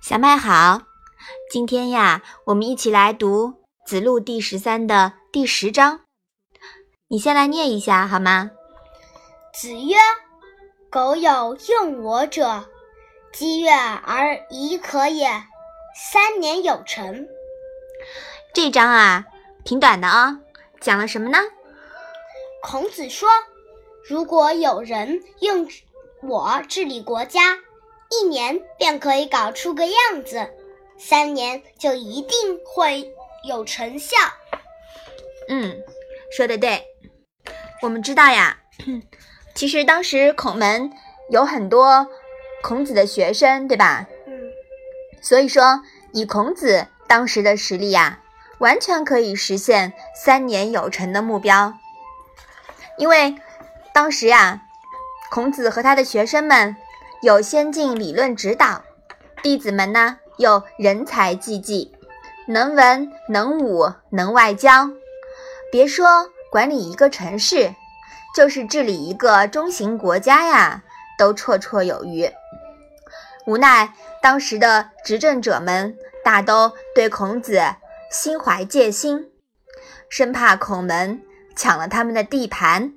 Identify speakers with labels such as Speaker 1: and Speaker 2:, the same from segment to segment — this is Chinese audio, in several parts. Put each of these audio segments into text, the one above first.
Speaker 1: 小麦好，今天呀，我们一起来读《子路》第十三的第十章。你先来念一下好吗？
Speaker 2: 子曰：“苟有用我者，积月而已可也，三年有成。”
Speaker 1: 这章啊，挺短的啊，讲了什么呢？
Speaker 2: 孔子说：“如果有人用我治理国家。”一年便可以搞出个样子，三年就一定会有成效。
Speaker 1: 嗯，说的对。我们知道呀，其实当时孔门有很多孔子的学生，对吧？
Speaker 2: 嗯。
Speaker 1: 所以说，以孔子当时的实力呀，完全可以实现三年有成的目标。因为当时呀，孔子和他的学生们。有先进理论指导，弟子们呢又人才济济，能文能武能外交。别说管理一个城市，就是治理一个中型国家呀，都绰绰有余。无奈当时的执政者们大都对孔子心怀戒心，生怕孔门抢了他们的地盘。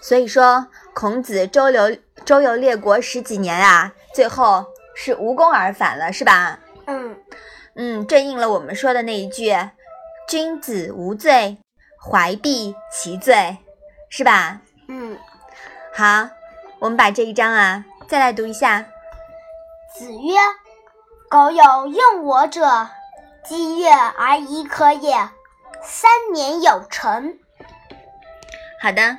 Speaker 1: 所以说，孔子周游周游列国十几年啊，最后是无功而返了，是吧？
Speaker 2: 嗯
Speaker 1: 嗯，正应了我们说的那一句：“君子无罪，怀璧其罪”，是吧？
Speaker 2: 嗯，
Speaker 1: 好，我们把这一章啊再来读一下。
Speaker 2: 子曰：“苟有用我者，积月而已可也，三年有成。”
Speaker 1: 好的。